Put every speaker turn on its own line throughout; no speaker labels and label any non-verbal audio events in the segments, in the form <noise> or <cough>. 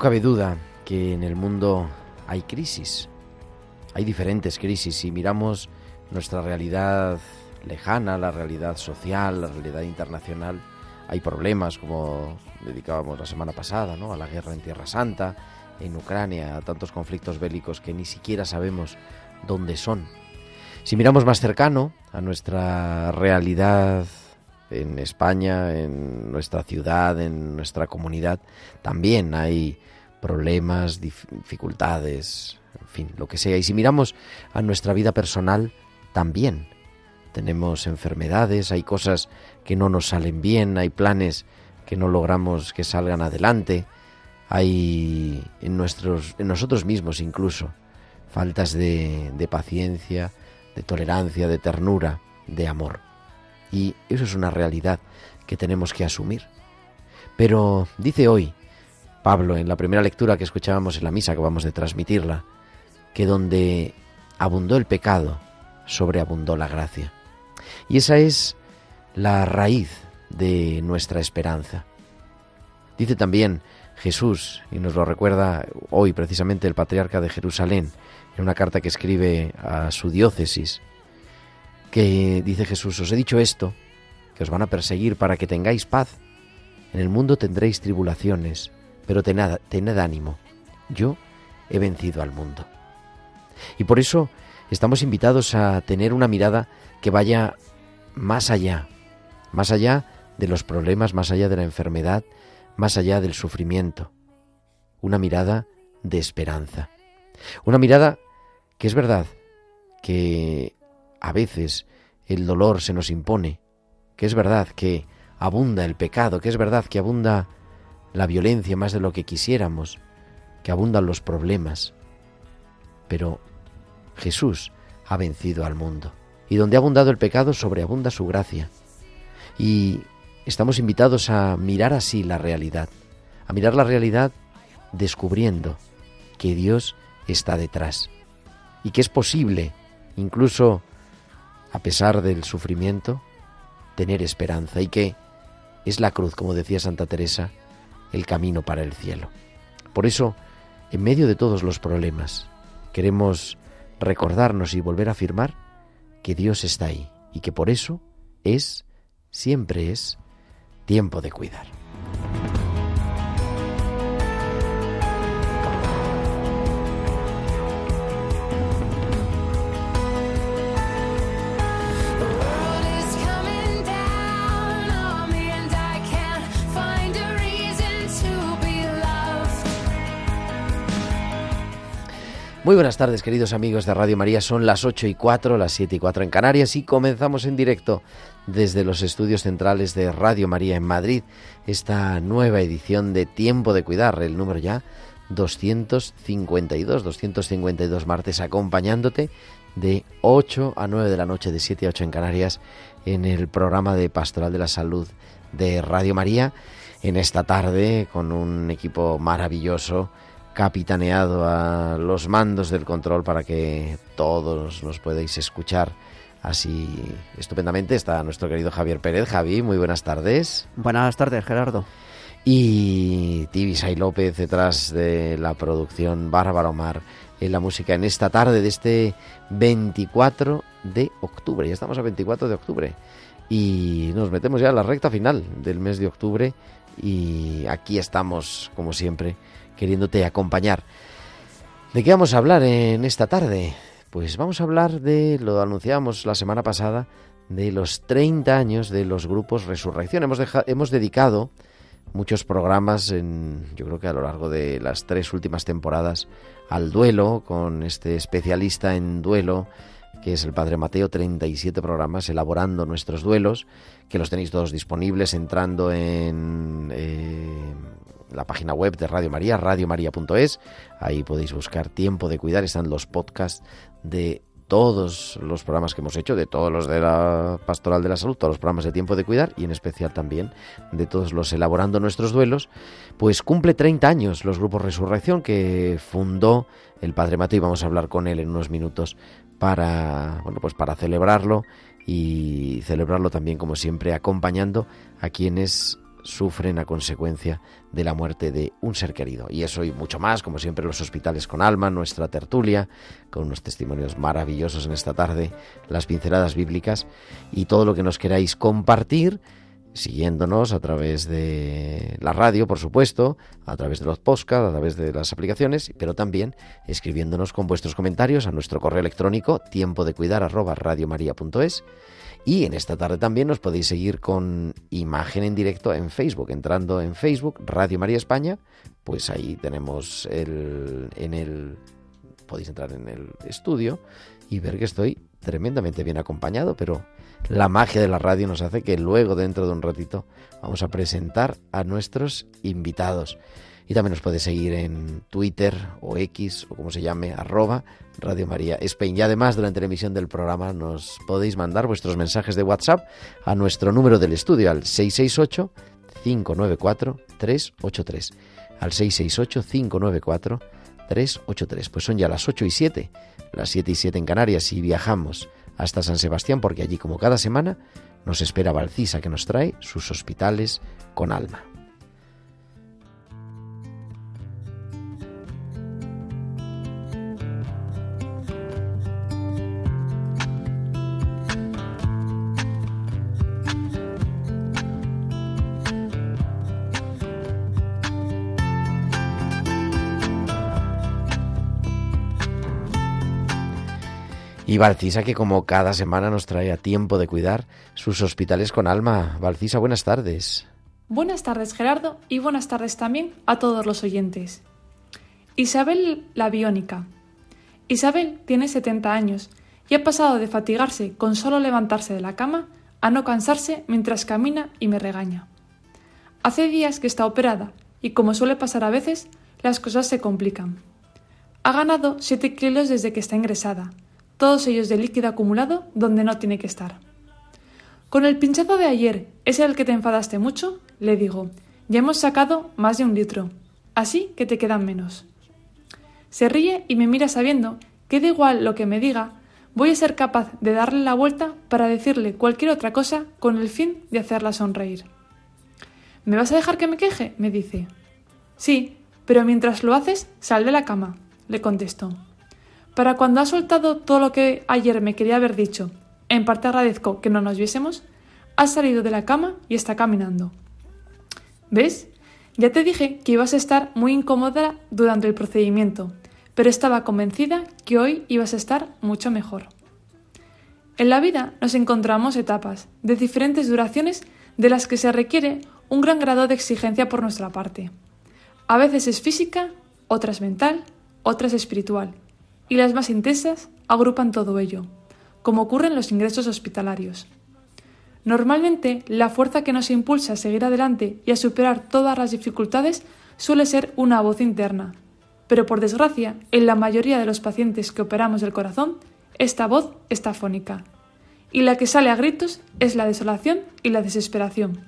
Cabe duda que en el mundo hay crisis. Hay diferentes crisis. Si miramos nuestra realidad lejana, la realidad social, la realidad internacional, hay problemas como dedicábamos la semana pasada, ¿no? A la guerra en Tierra Santa, en Ucrania, a tantos conflictos bélicos que ni siquiera sabemos dónde son. Si miramos más cercano a nuestra realidad en España, en nuestra ciudad, en nuestra comunidad, también hay problemas, dif- dificultades, en fin, lo que sea. Y si miramos a nuestra vida personal, también tenemos enfermedades, hay cosas que no nos salen bien, hay planes que no logramos que salgan adelante, hay en, nuestros, en nosotros mismos incluso faltas de, de paciencia, de tolerancia, de ternura, de amor. Y eso es una realidad que tenemos que asumir. Pero dice hoy Pablo en la primera lectura que escuchábamos en la misa, que vamos de transmitirla, que donde abundó el pecado, sobreabundó la gracia. Y esa es la raíz de nuestra esperanza. Dice también Jesús, y nos lo recuerda hoy precisamente el patriarca de Jerusalén, en una carta que escribe a su diócesis, que dice Jesús, os he dicho esto, que os van a perseguir para que tengáis paz. En el mundo tendréis tribulaciones, pero tened, tened ánimo, yo he vencido al mundo. Y por eso estamos invitados a tener una mirada que vaya más allá, más allá de los problemas, más allá de la enfermedad, más allá del sufrimiento. Una mirada de esperanza. Una mirada que es verdad que a veces el dolor se nos impone, que es verdad que abunda el pecado, que es verdad que abunda la violencia más de lo que quisiéramos, que abundan los problemas. Pero Jesús ha vencido al mundo. Y donde ha abundado el pecado, sobreabunda su gracia. Y estamos invitados a mirar así la realidad, a mirar la realidad descubriendo que Dios está detrás y que es posible, incluso a pesar del sufrimiento, tener esperanza y que es la cruz, como decía Santa Teresa, el camino para el cielo. Por eso, en medio de todos los problemas, queremos recordarnos y volver a afirmar que Dios está ahí y que por eso es, siempre es, tiempo de cuidar. Muy buenas tardes, queridos amigos de Radio María. Son las 8 y 4, las 7 y 4 en Canarias y comenzamos en directo desde los estudios centrales de Radio María en Madrid esta nueva edición de Tiempo de Cuidar, el número ya 252, 252 martes acompañándote de 8 a 9 de la noche, de 7 a 8 en Canarias, en el programa de Pastoral de la Salud de Radio María, en esta tarde con un equipo maravilloso capitaneado a los mandos del control para que todos nos podáis escuchar así estupendamente. Está nuestro querido Javier Pérez. Javi, muy buenas tardes.
Buenas tardes, Gerardo.
y Tibisay López detrás de la producción Bárbara Omar en la música en esta tarde de este 24 de octubre. Ya estamos a 24 de octubre y nos metemos ya a la recta final del mes de octubre y aquí estamos, como siempre, queriéndote acompañar. ¿De qué vamos a hablar en esta tarde? Pues vamos a hablar de, lo anunciamos la semana pasada, de los 30 años de los grupos Resurrección. Hemos, hemos dedicado muchos programas, en, yo creo que a lo largo de las tres últimas temporadas, al duelo, con este especialista en duelo, que es el Padre Mateo, 37 programas elaborando nuestros duelos, que los tenéis todos disponibles entrando en eh, la página web de Radio María, radiomaria.es. Ahí podéis buscar Tiempo de Cuidar, están los podcasts de todos los programas que hemos hecho, de todos los de la Pastoral de la Salud, todos los programas de Tiempo de Cuidar y en especial también de todos los elaborando nuestros duelos, pues cumple 30 años los grupos Resurrección que fundó el Padre Mateo y vamos a hablar con él en unos minutos para bueno, pues para celebrarlo y celebrarlo también como siempre acompañando a quienes sufren a consecuencia de la muerte de un ser querido. Y eso y mucho más, como siempre, los hospitales con alma, nuestra tertulia, con unos testimonios maravillosos en esta tarde, las pinceladas bíblicas y todo lo que nos queráis compartir, siguiéndonos a través de la radio, por supuesto, a través de los podcasts, a través de las aplicaciones, pero también escribiéndonos con vuestros comentarios a nuestro correo electrónico tiempo de cuidar y en esta tarde también nos podéis seguir con imagen en directo en Facebook, entrando en Facebook, Radio María España, pues ahí tenemos el, en el, podéis entrar en el estudio y ver que estoy tremendamente bien acompañado, pero la magia de la radio nos hace que luego, dentro de un ratito, vamos a presentar a nuestros invitados. Y también nos podéis seguir en Twitter o X o como se llame, arroba Radio María Spain. Y además, durante la emisión del programa, nos podéis mandar vuestros mensajes de WhatsApp a nuestro número del estudio al 668-594-383. Al 668-594-383. Pues son ya las 8 y 7, las 7 y 7 en Canarias y viajamos hasta San Sebastián porque allí, como cada semana, nos espera Valcisa que nos trae sus hospitales con alma. Y Valcisa, que como cada semana nos trae a tiempo de cuidar sus hospitales con alma. Valcisa, buenas tardes.
Buenas tardes, Gerardo, y buenas tardes también a todos los oyentes. Isabel la biónica. Isabel tiene 70 años y ha pasado de fatigarse con solo levantarse de la cama a no cansarse mientras camina y me regaña. Hace días que está operada y como suele pasar a veces, las cosas se complican. Ha ganado 7 kilos desde que está ingresada todos ellos de líquido acumulado donde no tiene que estar. Con el pinchazo de ayer, ¿es el que te enfadaste mucho? Le digo, ya hemos sacado más de un litro, así que te quedan menos. Se ríe y me mira sabiendo que da igual lo que me diga, voy a ser capaz de darle la vuelta para decirle cualquier otra cosa con el fin de hacerla sonreír. ¿Me vas a dejar que me queje? me dice. Sí, pero mientras lo haces, sal de la cama, le contesto. Para cuando ha soltado todo lo que ayer me quería haber dicho, en parte agradezco que no nos viésemos, ha salido de la cama y está caminando. ¿Ves? Ya te dije que ibas a estar muy incómoda durante el procedimiento, pero estaba convencida que hoy ibas a estar mucho mejor. En la vida nos encontramos etapas de diferentes duraciones de las que se requiere un gran grado de exigencia por nuestra parte. A veces es física, otras mental, otras espiritual y las más intensas agrupan todo ello, como ocurre en los ingresos hospitalarios. Normalmente, la fuerza que nos impulsa a seguir adelante y a superar todas las dificultades suele ser una voz interna, pero por desgracia, en la mayoría de los pacientes que operamos del corazón, esta voz está fónica, y la que sale a gritos es la desolación y la desesperación.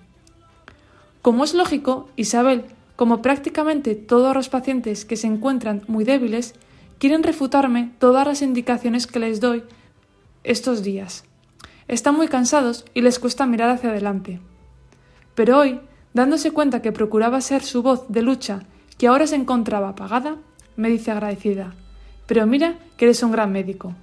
Como es lógico, Isabel, como prácticamente todos los pacientes que se encuentran muy débiles, quieren refutarme todas las indicaciones que les doy estos días. Están muy cansados y les cuesta mirar hacia adelante. Pero hoy, dándose cuenta que procuraba ser su voz de lucha, que ahora se encontraba apagada, me dice agradecida, pero mira que eres un gran médico.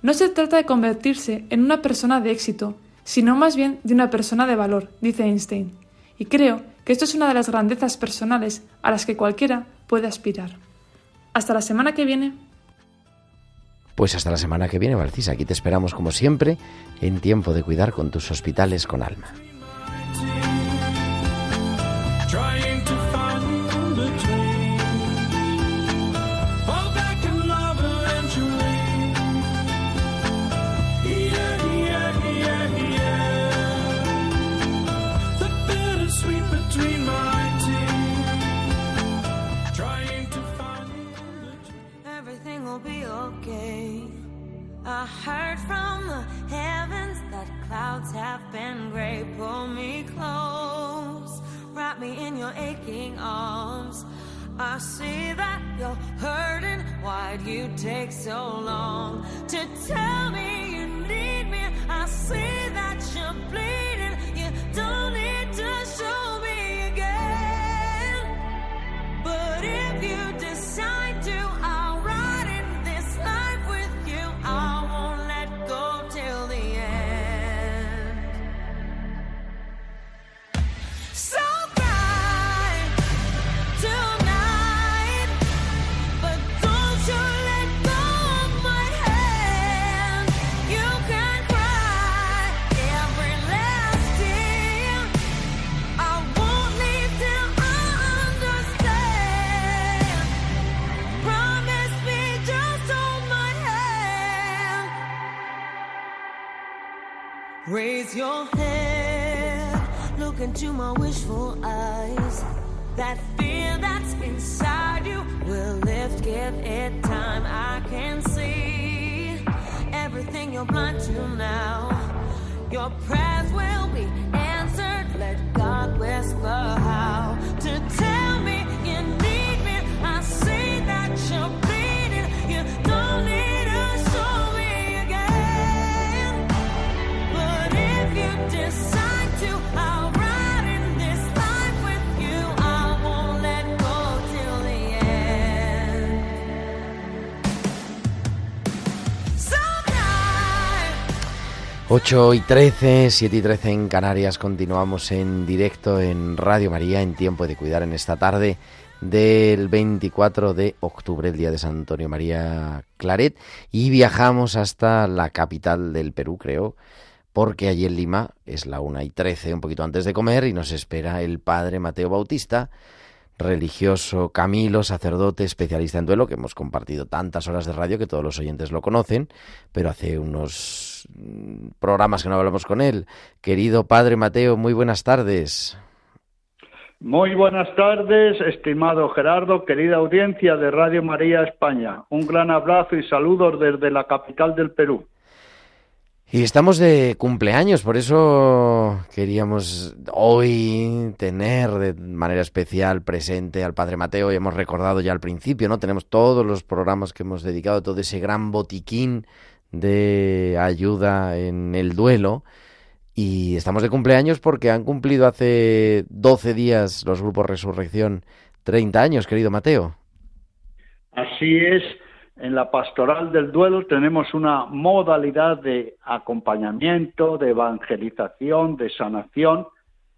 No se trata de convertirse en una persona de éxito, sino más bien de una persona de valor, dice Einstein, y creo que esto es una de las grandezas personales a las que cualquiera puede aspirar. Hasta la semana que viene.
Pues hasta la semana que viene, Valcisa. Aquí te esperamos como siempre en tiempo de cuidar con tus hospitales con alma.
You take so long Raise your head, look into my wishful eyes. That fear that's inside you will lift, give it time. I can see everything you're blind to now. Your prayers will be
8 y 13, 7 y 13 en Canarias. Continuamos en directo en Radio María en tiempo de cuidar en esta tarde del 24 de octubre, el día de San Antonio María Claret. Y viajamos hasta la capital del Perú, creo, porque allí en Lima es la 1 y 13, un poquito antes de comer, y nos espera el padre Mateo Bautista religioso Camilo, sacerdote, especialista en duelo, que hemos compartido tantas horas de radio que todos los oyentes lo conocen, pero hace unos mm, programas que no hablamos con él. Querido Padre Mateo, muy buenas tardes.
Muy buenas tardes, estimado Gerardo, querida audiencia de Radio María España. Un gran abrazo y saludos desde la capital del Perú.
Y estamos de cumpleaños, por eso queríamos hoy tener de manera especial presente al Padre Mateo y hemos recordado ya al principio, ¿no? Tenemos todos los programas que hemos dedicado, todo ese gran botiquín de ayuda en el duelo y estamos de cumpleaños porque han cumplido hace 12 días los grupos Resurrección 30 años, querido Mateo.
Así es, en la pastoral del duelo tenemos una modalidad de acompañamiento, de evangelización, de sanación,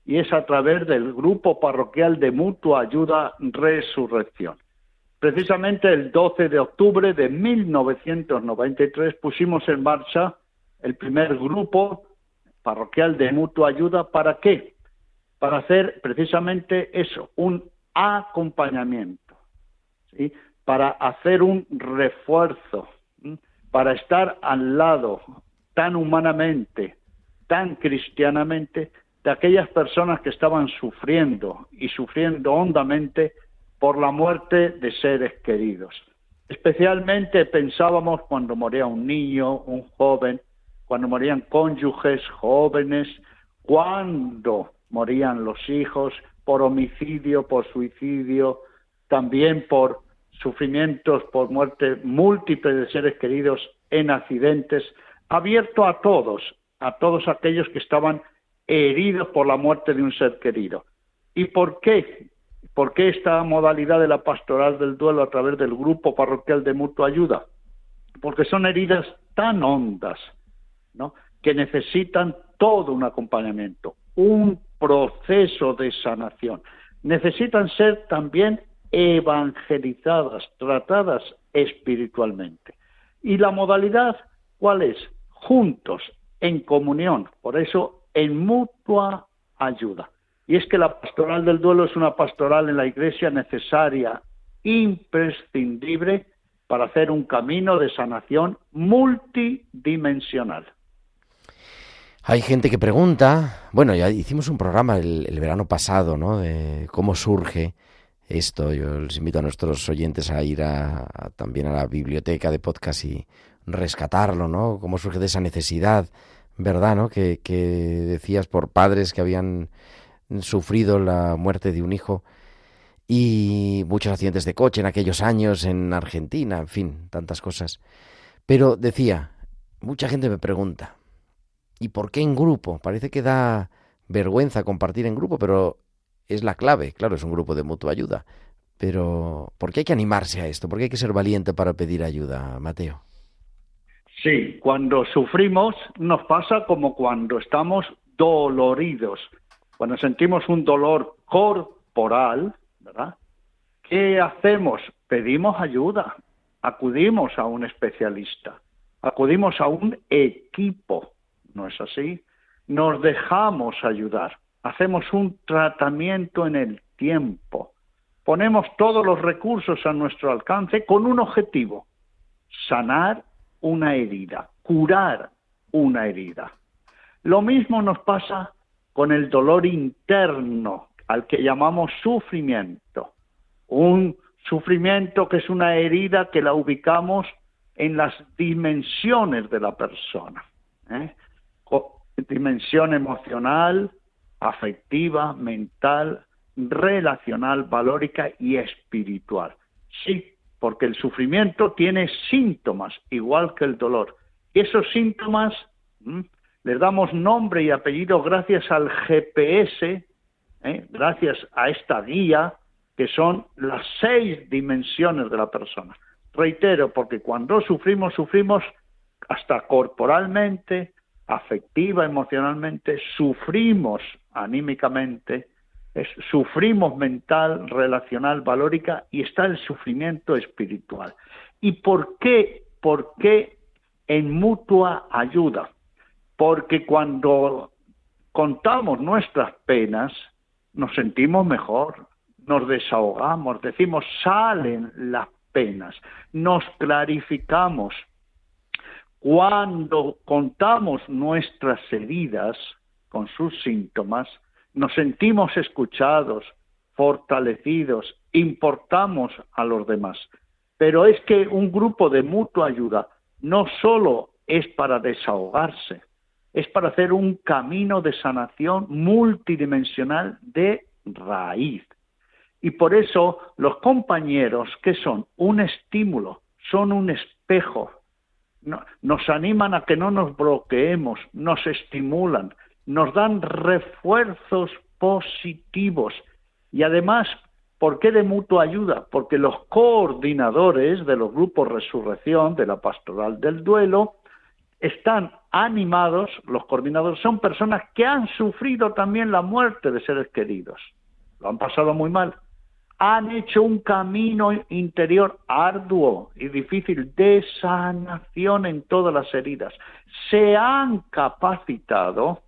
y es a través del grupo parroquial de mutua ayuda Resurrección. Precisamente el 12 de octubre de 1993 pusimos en marcha el primer grupo parroquial de mutua ayuda. ¿Para qué? Para hacer precisamente eso, un acompañamiento. para hacer un refuerzo, para estar al lado tan humanamente, tan cristianamente, de aquellas personas que estaban sufriendo y sufriendo hondamente por la muerte de seres queridos. Especialmente pensábamos cuando moría un niño, un joven, cuando morían cónyuges jóvenes, cuando morían los hijos por homicidio, por suicidio, también por sufrimientos por muerte múltiple de seres queridos en accidentes, abierto a todos, a todos aquellos que estaban heridos por la muerte de un ser querido. ¿Y por qué? ¿Por qué esta modalidad de la pastoral del duelo a través del grupo parroquial de mutua ayuda? Porque son heridas tan hondas, ¿no? que necesitan todo un acompañamiento, un proceso de sanación. Necesitan ser también evangelizadas, tratadas espiritualmente. ¿Y la modalidad cuál es? Juntos, en comunión, por eso en mutua ayuda. Y es que la pastoral del duelo es una pastoral en la iglesia necesaria, imprescindible para hacer un camino de sanación multidimensional.
Hay gente que pregunta, bueno, ya hicimos un programa el, verano pasado, ¿no? De cómo surge esto. Yo les invito a nuestros oyentes a ir a, también a la biblioteca de podcast y rescatarlo, ¿no? Cómo surge de esa necesidad, ¿verdad? ¿no? Que, que decías por padres que habían sufrido la muerte de un hijo y muchos accidentes de coche en aquellos años en Argentina, en fin, tantas cosas. Pero decía, mucha gente me pregunta, ¿y por qué en grupo? Parece que da vergüenza compartir en grupo, pero es la clave, claro, es un grupo de mutua ayuda. Pero, ¿por qué hay que animarse a esto? ¿Por qué hay que ser valiente para pedir ayuda, Mateo?
Sí, cuando sufrimos nos pasa como cuando estamos doloridos, cuando sentimos un dolor corporal, ¿verdad? ¿Qué hacemos? Pedimos ayuda, acudimos a un especialista, acudimos a un equipo, ¿no es así? Nos dejamos ayudar, hacemos un tratamiento en el tiempo, ponemos todos los recursos a nuestro alcance con un objetivo, sanar una herida, curar una herida. Lo mismo nos pasa con el dolor interno, al que llamamos sufrimiento. Un sufrimiento que es una herida que la ubicamos en las dimensiones de la persona. ¿eh? Dimensión emocional, afectiva, mental, relacional, valórica y espiritual. Sí, porque el sufrimiento tiene síntomas, igual que el dolor. Y esos síntomas les damos nombre y apellido gracias al GPS, ¿eh? gracias a esta guía, que son las seis dimensiones de la persona. Reitero, porque cuando sufrimos, sufrimos hasta corporalmente, afectiva, emocionalmente, sufrimos anímicamente, sufrimos mental, relacional, valórica y está el sufrimiento espiritual. ¿Y por qué? ¿Por qué en mutua ayuda? Porque cuando contamos nuestras penas, nos sentimos mejor, nos desahogamos, decimos, salen las penas, nos clarificamos. Cuando contamos nuestras heridas con sus síntomas, nos sentimos escuchados, fortalecidos, importamos a los demás. Pero es que un grupo de mutua ayuda no solo es para desahogarse, es para hacer un camino de sanación multidimensional de raíz. Y por eso los compañeros, que son un estímulo, son un espejo, nos animan a que no nos bloqueemos, nos estimulan, nos dan refuerzos positivos y además, ¿por qué de mutua ayuda? Porque los coordinadores de los grupos Resurrección, de la Pastoral del Duelo, están animados, los coordinadores son personas que han sufrido también la muerte de seres queridos, lo han pasado muy mal, han hecho un camino interior arduo y difícil de sanación en todas las heridas, se han capacitado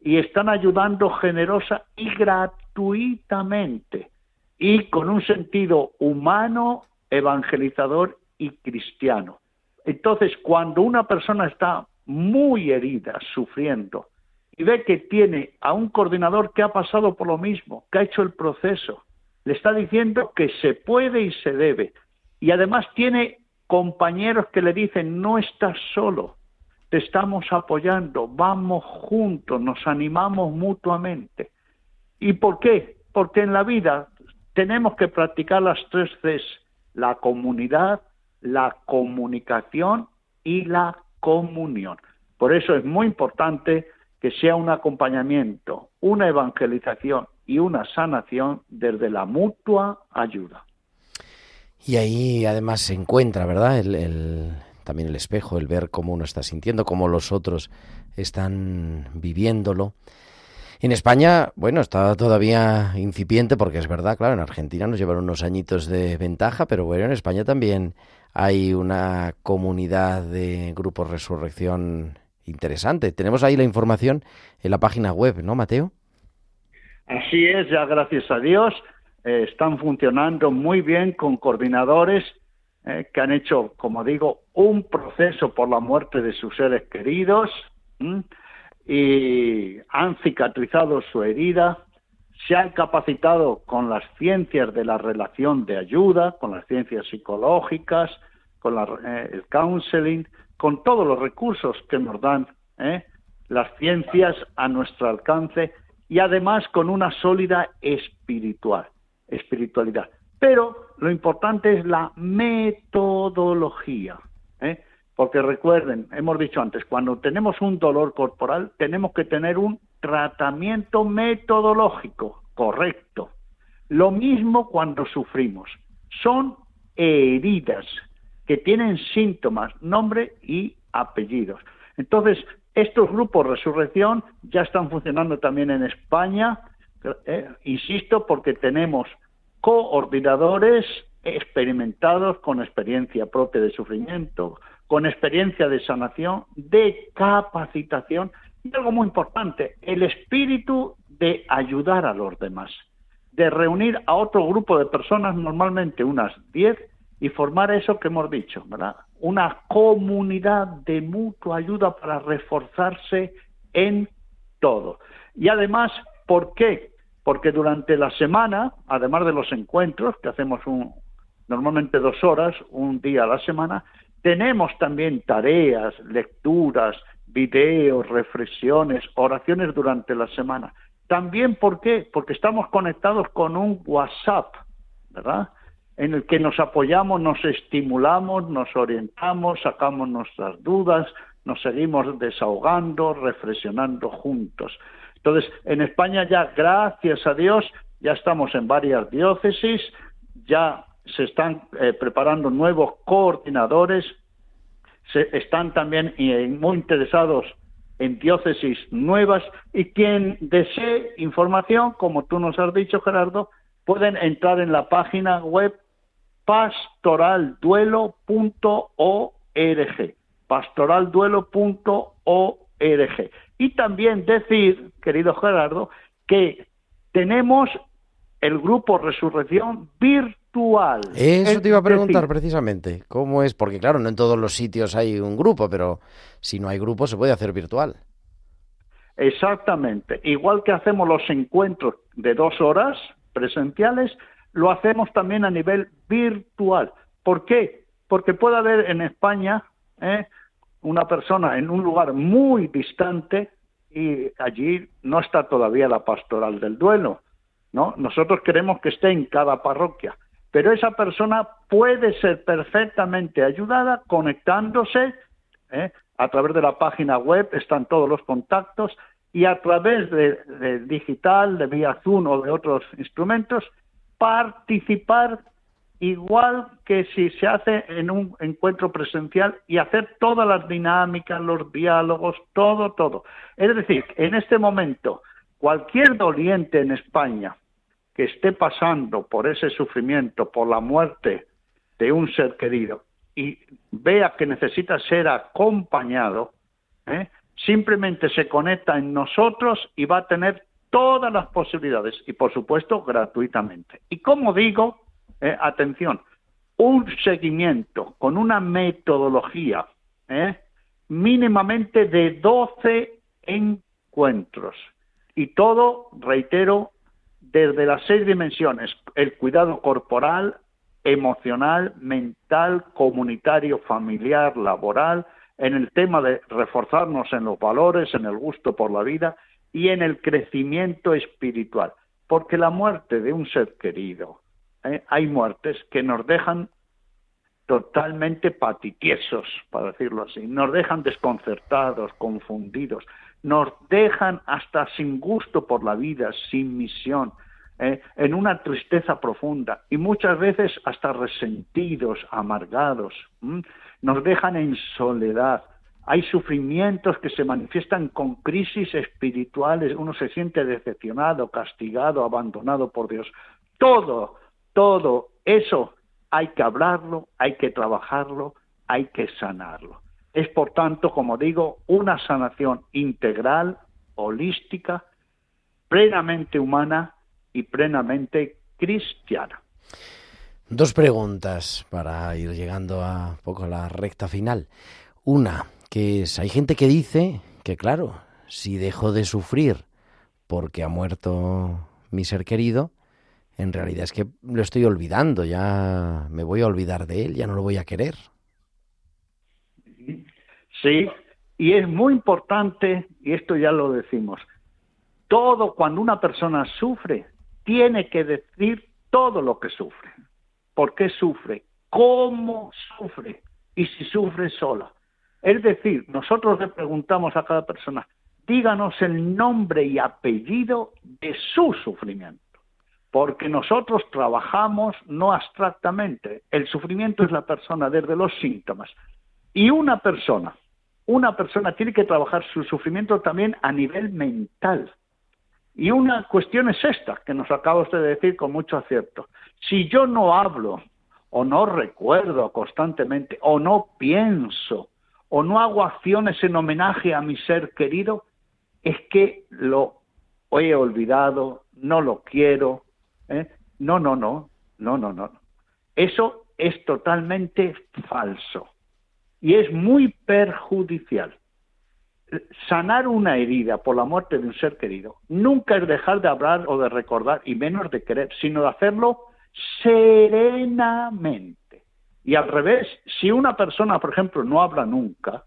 y están ayudando generosa y gratuitamente y con un sentido humano, evangelizador y cristiano. Entonces, cuando una persona está muy herida, sufriendo, y ve que tiene a un coordinador que ha pasado por lo mismo, que ha hecho el proceso, le está diciendo que se puede y se debe, y además tiene compañeros que le dicen, no estás solo, te estamos apoyando, vamos juntos, nos animamos mutuamente. ¿Y por qué? Porque en la vida tenemos que practicar las tres Cs, la comunidad, la comunicación y la comunión. Por eso es muy importante que sea un acompañamiento, una evangelización y una sanación desde la mutua ayuda.
Y ahí además se encuentra, ¿verdad? También el espejo, el ver cómo uno está sintiendo, cómo los otros están viviéndolo. En España, bueno, está todavía incipiente porque es verdad, claro, en Argentina nos llevan unos añitos de ventaja, pero bueno, en España también hay una comunidad de grupos Resurrección interesante. Tenemos ahí la información en la página web, ¿no, Mateo?
Así es, ya gracias a Dios eh, están funcionando muy bien con coordinadores eh, que han hecho, como digo, un proceso por la muerte de sus seres queridos y han cicatrizado su herida, se han capacitado con las ciencias de la relación de ayuda, con las ciencias psicológicas, con eh, el counseling, con todos los recursos que nos dan ¿eh? las ciencias a nuestro alcance y además con una sólida espiritual, espiritualidad. Pero lo importante es la metodología. ¿eh? Porque recuerden, hemos dicho antes, cuando tenemos un dolor corporal tenemos que tener un tratamiento metodológico correcto. Lo mismo cuando sufrimos. Son heridas que tienen síntomas, nombre y apellidos. Entonces, estos grupos Resurrección ya están funcionando también en España, eh, insisto, porque tenemos coordinadores experimentados con experiencia propia de sufrimiento, con experiencia de sanación, de capacitación y algo muy importante, el espíritu de ayudar a los demás, de reunir a otro grupo de personas, normalmente unas 10, y formar eso que hemos dicho, ¿verdad? Una comunidad de mutua ayuda para reforzarse en todo. Y además, ¿por qué? Porque durante la semana, además de los encuentros, que hacemos un, normalmente dos horas, un día a la semana, tenemos también tareas, lecturas, videos, reflexiones, oraciones durante la semana. También, ¿por qué? Porque estamos conectados con un WhatsApp, ¿verdad? en el que nos apoyamos, nos estimulamos, nos orientamos, sacamos nuestras dudas, nos seguimos desahogando, reflexionando juntos. Entonces, en España ya, gracias a Dios, ya estamos en varias diócesis, ya se están eh, preparando nuevos coordinadores, se están también eh, muy interesados en diócesis nuevas y quien desee información, como tú nos has dicho, Gerardo, pueden entrar en la página web pastoralduelo.org. Pastoralduelo.org. Y también decir, querido Gerardo, que tenemos el grupo Resurrección virtual.
Eso te iba a preguntar precisamente. ¿Cómo es? Porque claro, no en todos los sitios hay un grupo, pero si no hay grupo se puede hacer virtual.
Exactamente. Igual que hacemos los encuentros de dos horas presenciales, lo hacemos también a nivel virtual. ¿Por qué? Porque puede haber en España ¿eh? una persona en un lugar muy distante y allí no está todavía la pastoral del duelo. ¿no? Nosotros queremos que esté en cada parroquia, pero esa persona puede ser perfectamente ayudada conectándose ¿eh? a través de la página web, están todos los contactos y a través de, de digital, de vía Zoom o de otros instrumentos, participar igual que si se hace en un encuentro presencial y hacer todas las dinámicas, los diálogos, todo, todo. Es decir, en este momento, cualquier doliente en España que esté pasando por ese sufrimiento, por la muerte de un ser querido y vea que necesita ser acompañado, ¿eh? simplemente se conecta en nosotros y va a tener todas las posibilidades y, por supuesto, gratuitamente. Y como digo, eh, atención, un seguimiento con una metodología eh, mínimamente de 12 encuentros. Y todo, reitero, desde las seis dimensiones, el cuidado corporal, emocional, mental, comunitario, familiar, laboral, en el tema de reforzarnos en los valores, en el gusto por la vida y en el crecimiento espiritual. Porque la muerte de un ser querido, ¿eh? hay muertes que nos dejan totalmente patitiesos, para decirlo así. Nos dejan desconcertados, confundidos, nos dejan hasta sin gusto por la vida, sin misión, ¿eh? en una tristeza profunda y muchas veces hasta resentidos, amargados. Nos dejan en soledad. Hay sufrimientos que se manifiestan con crisis espirituales. Uno se siente decepcionado, castigado, abandonado por Dios. Todo, todo eso hay que hablarlo, hay que trabajarlo, hay que sanarlo. Es, por tanto, como digo, una sanación integral, holística, plenamente humana y plenamente cristiana.
Dos preguntas para ir llegando a poco a la recta final. Una, que es, hay gente que dice que, claro, si dejo de sufrir porque ha muerto mi ser querido, en realidad es que lo estoy olvidando, ya me voy a olvidar de él, ya no lo voy a querer.
Sí, y es muy importante, y esto ya lo decimos, todo cuando una persona sufre, tiene que decir todo lo que sufre. ¿Por qué sufre? ¿Cómo sufre? Y si sufre sola. Es decir, nosotros le preguntamos a cada persona, díganos el nombre y apellido de su sufrimiento porque nosotros trabajamos no abstractamente. El sufrimiento es la persona desde los síntomas. Y una persona, una persona tiene que trabajar su sufrimiento también a nivel mental. Y una cuestión es esta, que nos acaba usted de decir con mucho acierto. Si yo no hablo, o no recuerdo constantemente, o no pienso, o no hago acciones en homenaje a mi ser querido, es que lo he olvidado, no lo quiero, ¿eh? No, no, no, no, no, no. Eso es totalmente falso y es muy perjudicial. Sanar una herida por la muerte de un ser querido nunca es dejar de hablar o de recordar, y menos de querer, sino de hacerlo serenamente. Y al revés, si una persona, por ejemplo, no habla nunca,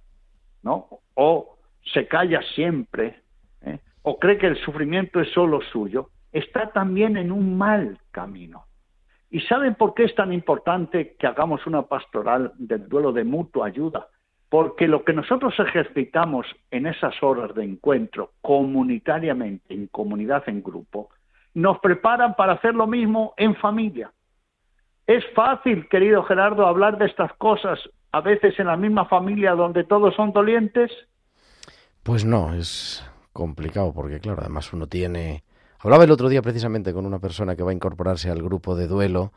¿no? O se calla siempre, ¿eh? o cree que el sufrimiento es solo suyo, está también en un mal camino. ¿Y saben por qué es tan importante que hagamos una pastoral del duelo de mutua ayuda? Porque lo que nosotros ejercitamos en esas horas de encuentro comunitariamente, en comunidad, en grupo, nos preparan para hacer lo mismo en familia. Es fácil, querido Gerardo, hablar de estas cosas a veces en la misma familia donde todos son dolientes.
Pues no, es complicado porque claro, además uno tiene Hablaba el otro día precisamente con una persona que va a incorporarse al grupo de duelo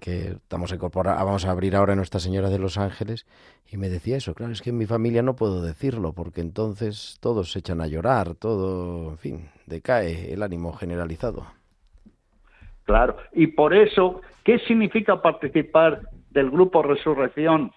que estamos a incorporar, vamos a abrir ahora Nuestra Señora de los Ángeles y me decía eso, claro, es que en mi familia no puedo decirlo porque entonces todos se echan a llorar, todo, en fin, decae el ánimo generalizado.
Claro, y por eso, ¿qué significa participar del grupo Resurrección,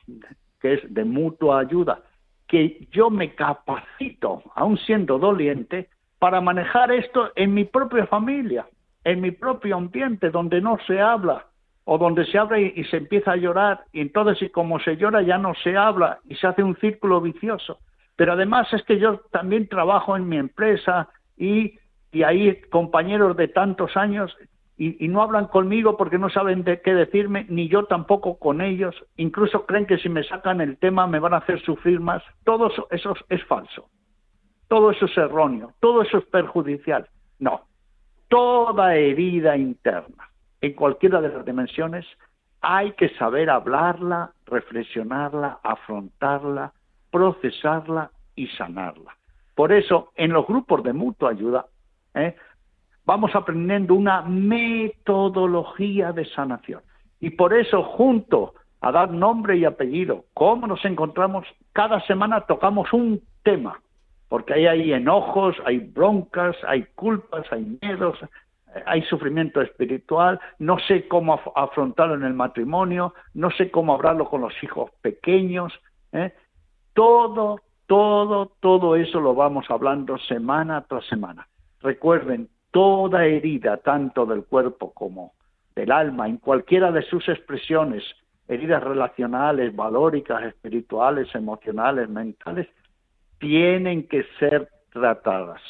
que es de mutua ayuda? Que yo me capacito, aun siendo doliente, para manejar esto en mi propia familia, en mi propio ambiente, donde no se habla o donde se habla y, se empieza a llorar y entonces y como se llora ya no se habla y se hace un círculo vicioso. Pero además es que yo también trabajo en mi empresa y, y hay compañeros de tantos años y, y, no hablan conmigo porque no saben de qué decirme, ni yo tampoco con ellos. Incluso creen que si me sacan el tema me van a hacer sufrir más. Todo eso, eso es falso todo eso es erróneo, todo eso es perjudicial. No, toda herida interna, en cualquiera de las dimensiones, hay que saber hablarla, reflexionarla, afrontarla, procesarla y sanarla. Por eso, en los grupos de mutua ayuda, ¿eh? vamos aprendiendo una metodología de sanación. Y por eso, junto a dar nombre y apellido, cómo nos encontramos, cada semana tocamos un tema porque ahí hay enojos, hay broncas, hay culpas, hay miedos, hay sufrimiento espiritual, no sé cómo afrontarlo en el matrimonio, no sé cómo hablarlo con los hijos pequeños. ¿eh? Todo, todo, todo eso lo vamos hablando semana tras semana. Recuerden, toda herida, tanto del cuerpo como del alma, en cualquiera de sus expresiones, heridas relacionales, valóricas, espirituales, emocionales, mentales, tienen que ser tratadas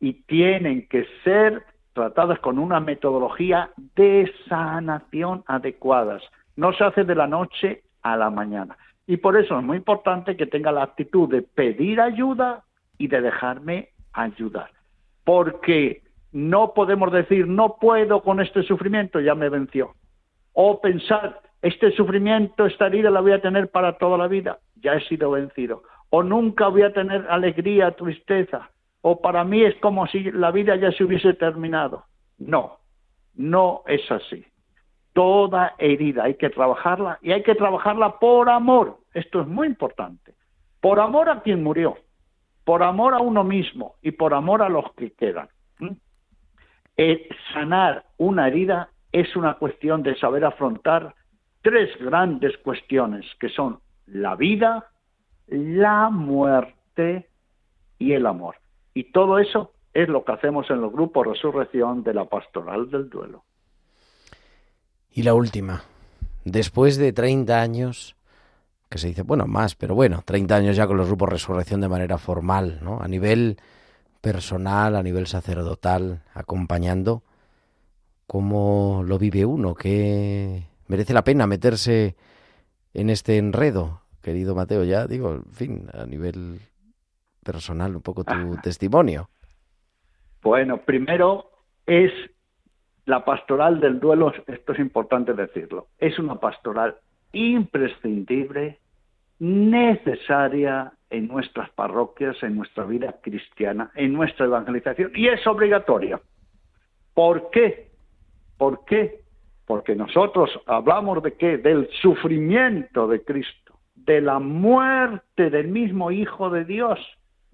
y tienen que ser tratadas con una metodología de sanación adecuadas. No se hace de la noche a la mañana. Y por eso es muy importante que tenga la actitud de pedir ayuda y de dejarme ayudar. Porque no podemos decir, no puedo con este sufrimiento, ya me venció. O pensar, este sufrimiento, esta herida la voy a tener para toda la vida, ya he sido vencido. O nunca voy a tener alegría, tristeza. O para mí es como si la vida ya se hubiese terminado. No, no es así. Toda herida hay que trabajarla y hay que trabajarla por amor. Esto es muy importante. Por amor a quien murió, por amor a uno mismo y por amor a los que quedan. ¿Mm? Eh, sanar una herida es una cuestión de saber afrontar tres grandes cuestiones que son la vida, la muerte y el amor. Y todo eso es lo que hacemos en los grupos Resurrección de la Pastoral del Duelo.
Y la última, después de 30 años, que se dice, bueno, más, pero bueno, 30 años ya con los grupos Resurrección de manera formal, ¿no? A nivel personal, a nivel sacerdotal, acompañando, ¿cómo lo vive uno? ¿Qué merece la pena meterse en este enredo? Querido Mateo, ya digo, en fin, a nivel personal, un poco tu <laughs> testimonio.
Bueno, primero es la pastoral del duelo, esto es importante decirlo, es una pastoral imprescindible, necesaria en nuestras parroquias, en nuestra vida cristiana, en nuestra evangelización, y es obligatoria. ¿Por qué? ¿Por qué? Porque nosotros hablamos de qué? Del sufrimiento de Cristo, de la muerte del mismo Hijo de Dios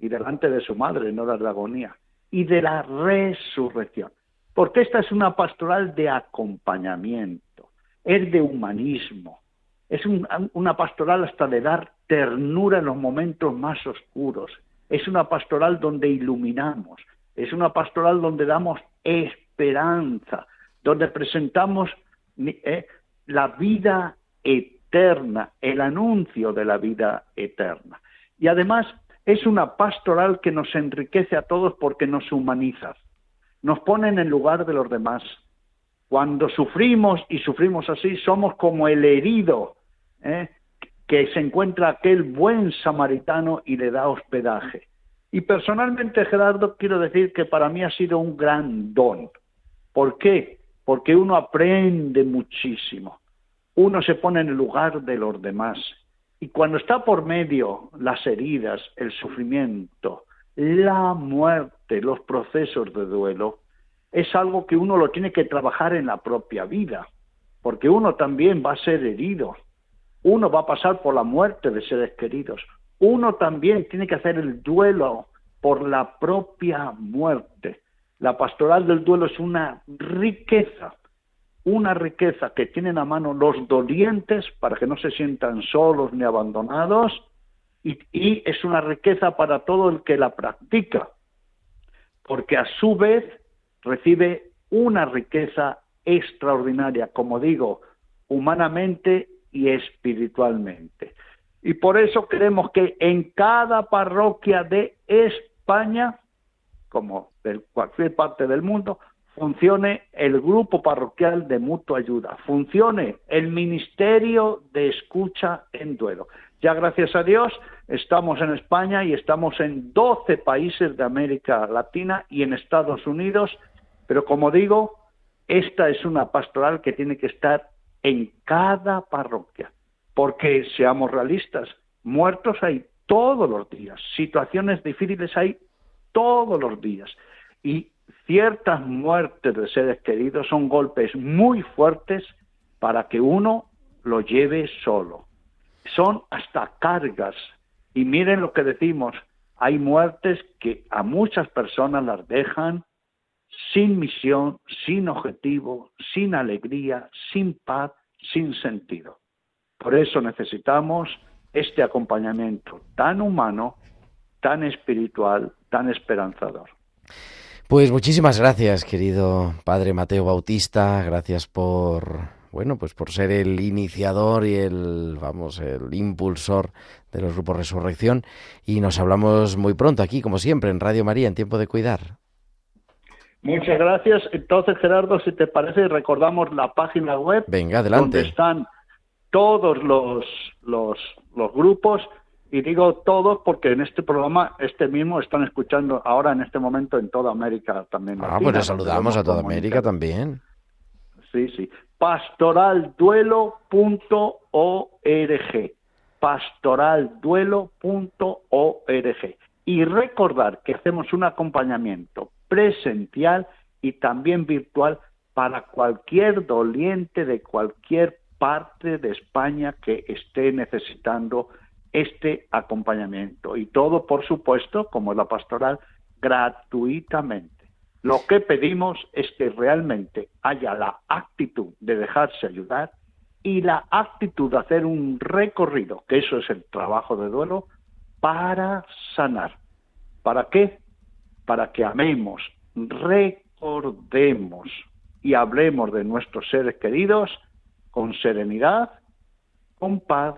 y delante de su madre en horas de agonía, y de la resurrección porque esta es una pastoral de acompañamiento, es de humanismo, es una pastoral hasta de dar ternura en los momentos más oscuros, es una pastoral donde iluminamos, es una pastoral donde damos esperanza, donde presentamos eh, la vida eterna, el anuncio de la vida eterna. Y además es una pastoral que nos enriquece a todos porque nos humaniza nos ponen en lugar de los demás. Cuando sufrimos y sufrimos así, somos como el herido ¿eh? que se encuentra aquel buen samaritano y le da hospedaje. Y personalmente, Gerardo, quiero decir que para mí ha sido un gran don. ¿Por qué? Porque uno aprende muchísimo. Uno se pone en el lugar de los demás. Y cuando está por medio las heridas, el sufrimiento, la muerte, los procesos de duelo, es algo que uno lo tiene que trabajar en la propia vida, porque uno también va a ser herido, uno va a pasar por la muerte de seres queridos, uno también tiene que hacer el duelo por la propia muerte. La pastoral del duelo es una riqueza, una riqueza que tienen a mano los dolientes para que no se sientan solos ni abandonados, y, es una riqueza para todo el que la practica, porque a su vez recibe una riqueza extraordinaria, como digo, humanamente y espiritualmente. Y por eso queremos que en cada parroquia de España, como de cualquier parte del mundo, funcione el grupo parroquial de mutua ayuda, funcione el ministerio de escucha en duelo. Ya gracias a Dios estamos en España y estamos en 12 países de América Latina y en Estados Unidos, pero como digo, esta es una pastoral que tiene que estar en cada parroquia, porque seamos realistas, muertos hay todos los días, situaciones difíciles hay todos los días y ciertas muertes de seres queridos son golpes muy fuertes para que uno lo lleve solo son hasta cargas. Y miren lo que decimos, hay muertes que a muchas personas las dejan sin misión, sin objetivo, sin alegría, sin paz, sin sentido. Por eso necesitamos este acompañamiento tan humano, tan espiritual, tan esperanzador.
Pues muchísimas gracias, querido Padre Mateo Bautista, gracias por bueno, pues por ser el iniciador y el, vamos, el impulsor de los grupos Resurrección. Y nos hablamos muy pronto aquí, como siempre, en Radio María, en Tiempo de Cuidar.
Muchas gracias. Entonces, Gerardo, si te parece, recordamos la página web.
Venga, adelante.
Donde están todos los, los, los grupos y digo todos porque en este programa, este mismo, están escuchando ahora en este momento en toda América también.
Ah,
latina,
pues saludamos a toda América también.
Sí, sí. Pastoralduelo.org. Pastoralduelo.org. Y recordar que hacemos un acompañamiento presencial y también virtual para cualquier doliente de cualquier parte de España que esté necesitando este acompañamiento. Y todo, por supuesto, como la pastoral, gratuitamente. Lo que pedimos es que realmente haya la actitud de dejarse ayudar y la actitud de hacer un recorrido, que eso es el trabajo de duelo, para sanar. ¿Para qué? Para que amemos, recordemos y hablemos de nuestros seres queridos con serenidad, con paz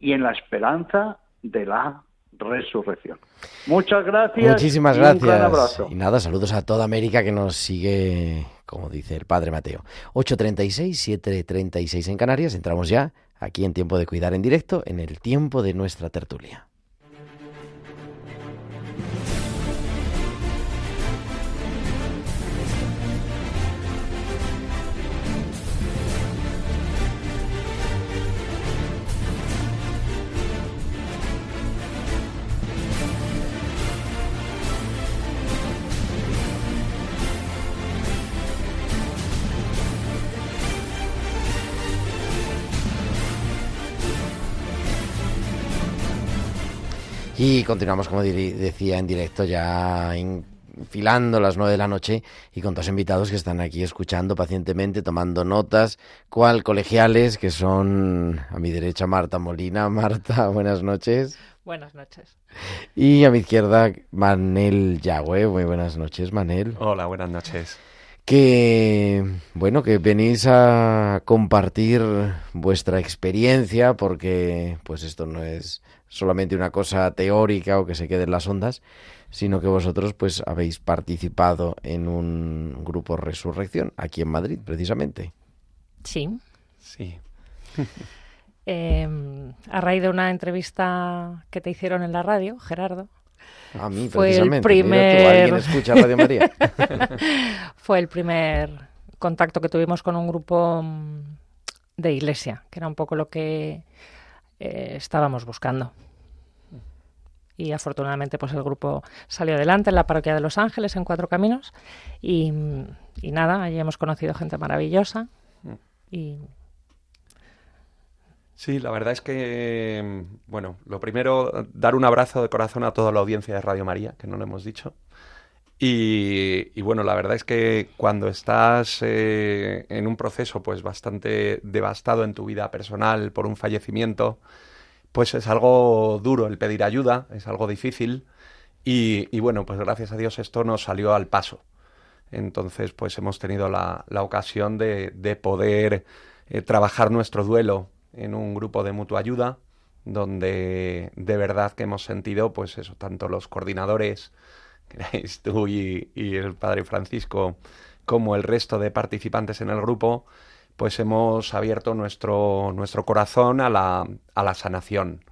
y en la esperanza de la resurrección. Muchas gracias.
Muchísimas
y Un gran
gracias.
abrazo.
Y nada, saludos a toda América que nos sigue, como dice el padre Mateo. 8.36, 7.36 en Canarias. Entramos ya aquí en Tiempo de Cuidar en directo, en el tiempo de nuestra tertulia. Y continuamos, como decía, en directo ya enfilando las nueve de la noche y con dos invitados que están aquí escuchando pacientemente, tomando notas, cual colegiales, que son a mi derecha Marta Molina. <laughs> Marta, buenas noches.
Buenas noches.
Y a mi izquierda Manel Yagüe. Muy buenas noches, Manel.
Hola, buenas noches.
que bueno que venís a compartir vuestra experiencia porque pues esto no es solamente una cosa teórica o que se quede en las ondas sino que vosotros pues habéis participado en un grupo Resurrección aquí en Madrid precisamente
Sí.
Sí. <laughs>
Eh, a raíz de una entrevista que te hicieron en la radio, Gerardo,
a mí
Fue el
precisamente tú,
primer-
alguien escucha Radio María <laughs> <laughs>
fue el primer contacto que tuvimos con un grupo mm, de iglesia, que era un poco lo que eh, estábamos buscando. Y afortunadamente pues el grupo salió adelante en la parroquia de Los Ángeles, en Cuatro Caminos. Y, y nada, allí hemos conocido gente maravillosa. Y
Sí, la verdad es que, bueno, lo primero, dar un abrazo de corazón a toda la audiencia de Radio María, que no lo hemos dicho. Y, bueno, la verdad es que cuando estás eh, en un proceso pues bastante devastado en tu vida personal por un fallecimiento, pues es algo duro el pedir ayuda, es algo difícil. Y, y bueno, pues gracias a Dios esto nos salió al paso. Entonces, pues hemos tenido la, la ocasión de, de poder eh, trabajar nuestro duelo en un grupo de mutua ayuda, donde de verdad que hemos sentido, pues eso, tanto los coordinadores, que erais tú y, y el padre Francisco, como el resto de participantes en el grupo, pues hemos abierto nuestro, nuestro corazón a la, a la sanación.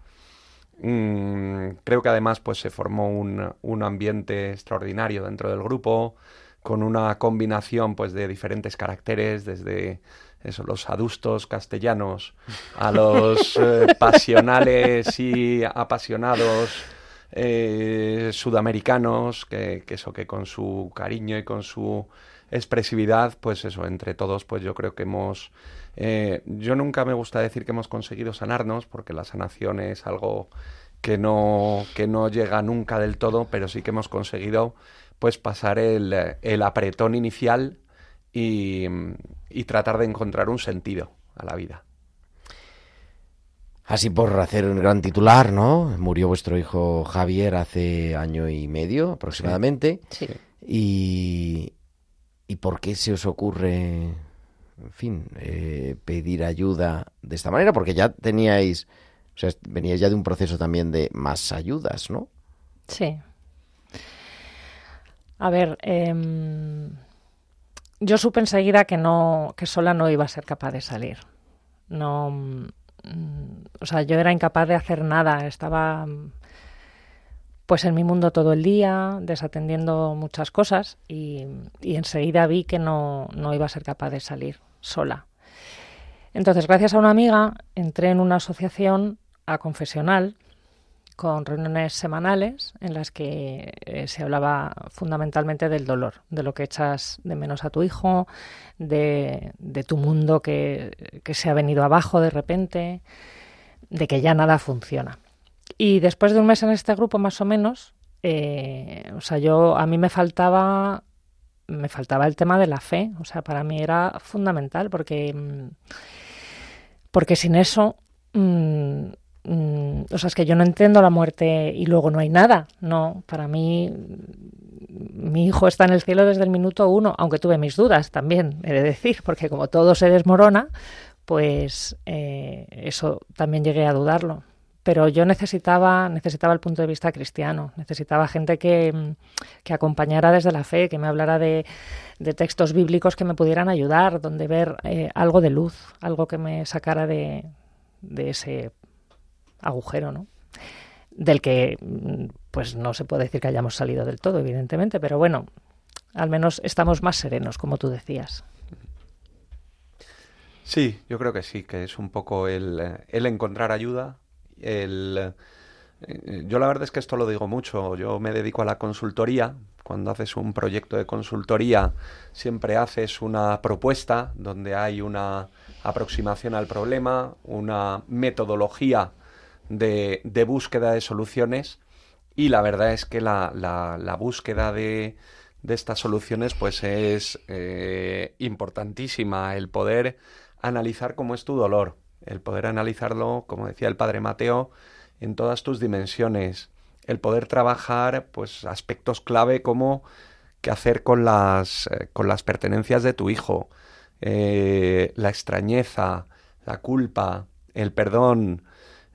Mm, creo que además pues se formó un, un ambiente extraordinario dentro del grupo, con una combinación pues de diferentes caracteres, desde eso, los adustos castellanos a los eh, <laughs> pasionales y apasionados eh, sudamericanos, que, eso, que con su cariño y con su expresividad, pues eso, entre todos, pues yo creo que hemos... eh, yo nunca me gusta decir que hemos conseguido sanarnos, porque la sanación es algo que no, que no llega nunca del todo, pero sí que hemos conseguido pues pasar el, apretón inicial y tratar de encontrar un sentido a la vida.
Así por hacer un gran titular, ¿no? Murió vuestro hijo Javier hace año y medio aproximadamente.
sí.
Y, ¿Y por qué se os ocurre, en fin, eh, pedir ayuda de esta manera? Porque ya teníais, o sea, veníais ya de un proceso también de más ayudas, ¿no?
Sí. A ver, em, yo supe enseguida que no, que sola no iba a ser capaz de salir. No, o sea, yo era incapaz de hacer nada, estaba mm, pues en mi mundo todo el día, desatendiendo muchas cosas y, y enseguida vi que no, no iba a ser capaz de salir sola. Entonces, gracias a una amiga, entré en una asociación a confesional con reuniones semanales en las que eh, se hablaba fundamentalmente del dolor, de lo que echas de menos a tu hijo, de, tu mundo que, que se ha venido abajo de repente, de que ya nada funciona. Y después de un mes en este grupo, más o menos, eh, o sea, yo a mí me faltaba me faltaba el tema de la fe, o sea, para mí era fundamental porque mm, porque sin eso mm, mm, o sea, es que yo no entiendo la muerte y luego no hay nada. No, para mí mi hijo está en el cielo desde el minuto uno, aunque tuve mis dudas también, he de decir, porque como todo se desmorona, pues eh, eso también llegué a dudarlo pero yo necesitaba, necesitaba el punto de vista cristiano, necesitaba gente que, que acompañara desde la fe, que me hablara de, de, textos bíblicos que me pudieran ayudar, donde ver eh, algo de luz, algo que me sacara de, de ese agujero, ¿no? Del que, pues no se puede decir que hayamos salido del todo, evidentemente, pero bueno, al menos estamos más serenos, como tú decías.
Sí, yo creo que sí, que es un poco el, el encontrar ayuda, el, eh, yo la verdad es que esto lo digo mucho. Yo me dedico a la consultoría. Cuando haces un proyecto de consultoría, siempre haces una propuesta donde hay una aproximación al problema, una metodología de, de búsqueda de soluciones. Y la verdad es que la, la, búsqueda de, de, estas soluciones pues es eh, importantísima. El poder analizar cómo es tu dolor, el poder analizarlo, como decía el padre Mateo, en todas tus dimensiones, el poder trabajar pues aspectos clave como qué hacer con las, eh, con las pertenencias de tu hijo, eh, la extrañeza, la culpa, el perdón,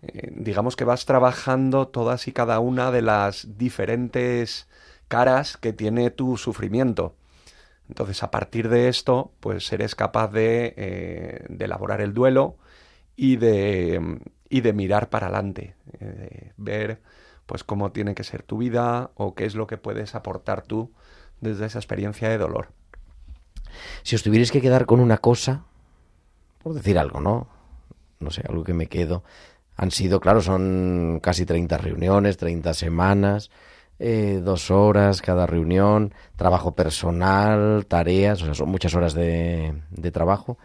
eh, digamos que vas trabajando todas y cada una de las diferentes caras que tiene tu sufrimiento. Entonces, a partir de esto, pues eres capaz de, eh, de elaborar el duelo, y de, y de mirar para adelante, eh, ver pues cómo tiene que ser tu vida o qué es lo que puedes aportar tú desde esa experiencia de dolor.
Si os tuvierais que quedar con una cosa, por decir algo, ¿no? No sé, algo que me quedo. Han sido, claro, son casi 30 reuniones, 30 semanas, eh, dos horas cada reunión, trabajo personal, tareas, o sea, son muchas horas de, de trabajo.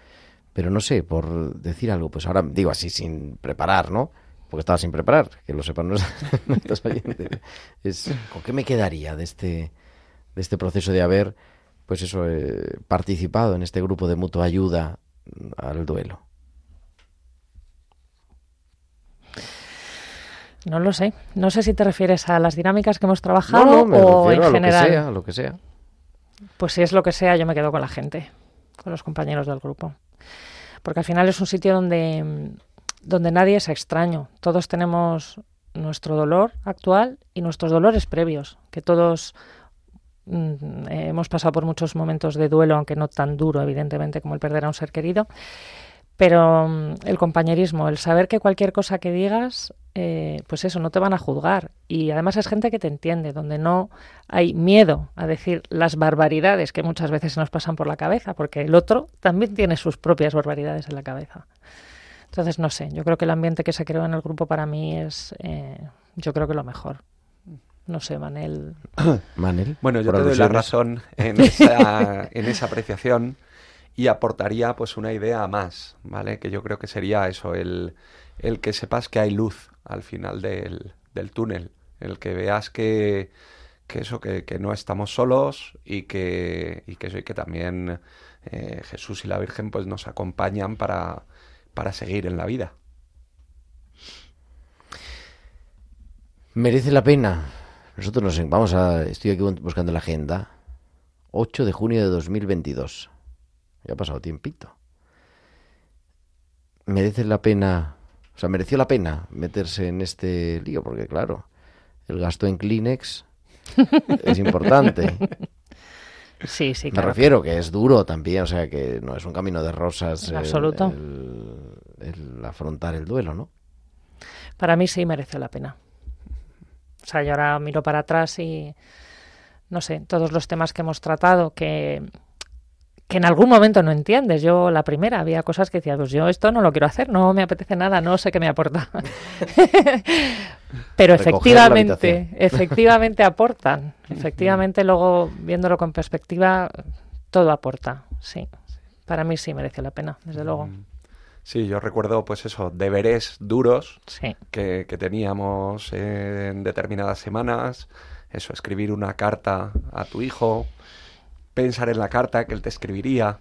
Pero no sé, por decir algo, pues ahora digo así sin preparar, ¿no? Porque estaba sin preparar, que lo sepan <laughs> nuestros oyentes. Es, ¿Con qué me quedaría de este, de este proceso de haber, pues eso, eh, participado en este grupo de mutua ayuda al duelo?
No lo sé. No sé si te refieres a las dinámicas que hemos trabajado
no, no, me
o en
a lo
general.
que sea, a lo que sea.
Pues si es lo que sea, yo me quedo con la gente, con los compañeros del grupo. Porque al final es un sitio donde, donde nadie es extraño. Todos tenemos nuestro dolor actual y nuestros dolores previos, que todos mm, hemos pasado por muchos momentos de duelo, aunque no tan duro, evidentemente, como el perder a un ser querido. Pero mm, el compañerismo, el saber que cualquier cosa que digas, eh, pues eso, no te van a juzgar. Y además es gente que te entiende, donde no hay miedo a decir las barbaridades que muchas veces se nos pasan por la cabeza, porque el otro también tiene sus propias barbaridades en la cabeza. Entonces, no sé, yo creo que el ambiente que se creó en el grupo para mí es, eh, yo creo que lo mejor. No sé, Manel. <coughs>
Manel.
Bueno, yo te doy la razón en <laughs> esa, en esa apreciación y aportaría pues una idea más, ¿vale? Que yo creo que sería eso, el, el que sepas que hay luz al final del, del túnel, el que veas que, que eso, que, que no estamos solos y que, y que eso, y que también eh, Jesús y la Virgen pues nos acompañan para, para seguir en la vida.
Merece la pena. Nosotros nos vamos a. Estoy aquí buscando la agenda. 8 de junio de 2022. Ya ha pasado tiempito. Merece la pena. O sea, mereció la pena meterse en este lío, porque claro, el gasto en Kleenex <laughs> es importante.
Sí, sí,
Me
claro.
refiero que es duro también, o sea, que no es un camino de rosas.
En
el-
absoluto.
El, el afrontar el duelo, ¿no?
Para mí sí mereció la pena. O sea, yo ahora miro para atrás y no sé, todos los temas que hemos tratado que que en algún momento no entiendes. Yo la primera había cosas que decía, pues yo esto no lo quiero hacer, no me apetece nada, no sé qué me aporta. <laughs> Pero efectivamente, efectivamente aportan. <laughs> Efectivamente, luego viéndolo con perspectiva, todo aporta. Sí. Para mí sí mereció la pena, desde luego.
Mm. Sí, yo recuerdo pues eso, deberes duros
Sí.
que, que teníamos en determinadas semanas, eso, escribir una carta a tu hijo, pensar en la carta que él te escribiría,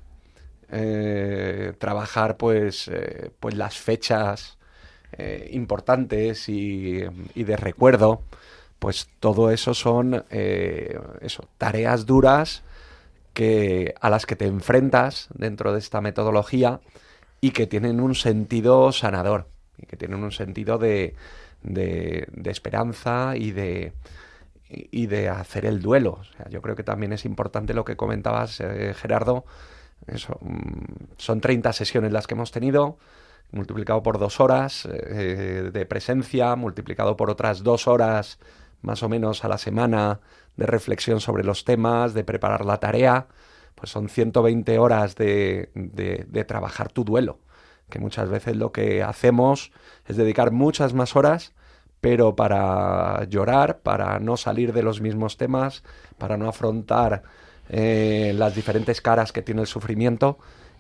eh, trabajar pues, eh, pues las fechas eh, importantes y, de recuerdo, pues todo eso son eso, tareas duras que, a las que te enfrentas dentro de esta metodología y que tienen un sentido sanador y que tienen un sentido de- de esperanza y de, y de hacer el duelo. O sea, yo creo que también es importante lo que comentabas, eh, Gerardo. Eso, mm, son 30 sesiones las que hemos tenido, multiplicado por dos horas eh, de presencia, multiplicado por otras dos horas más o menos a la semana de reflexión sobre los temas, de preparar la tarea, pues son 120 horas de, de- de trabajar tu duelo, que muchas veces lo que hacemos es dedicar muchas más horas, pero para llorar, para no salir de los mismos temas, para no afrontar eh, las diferentes caras que tiene el sufrimiento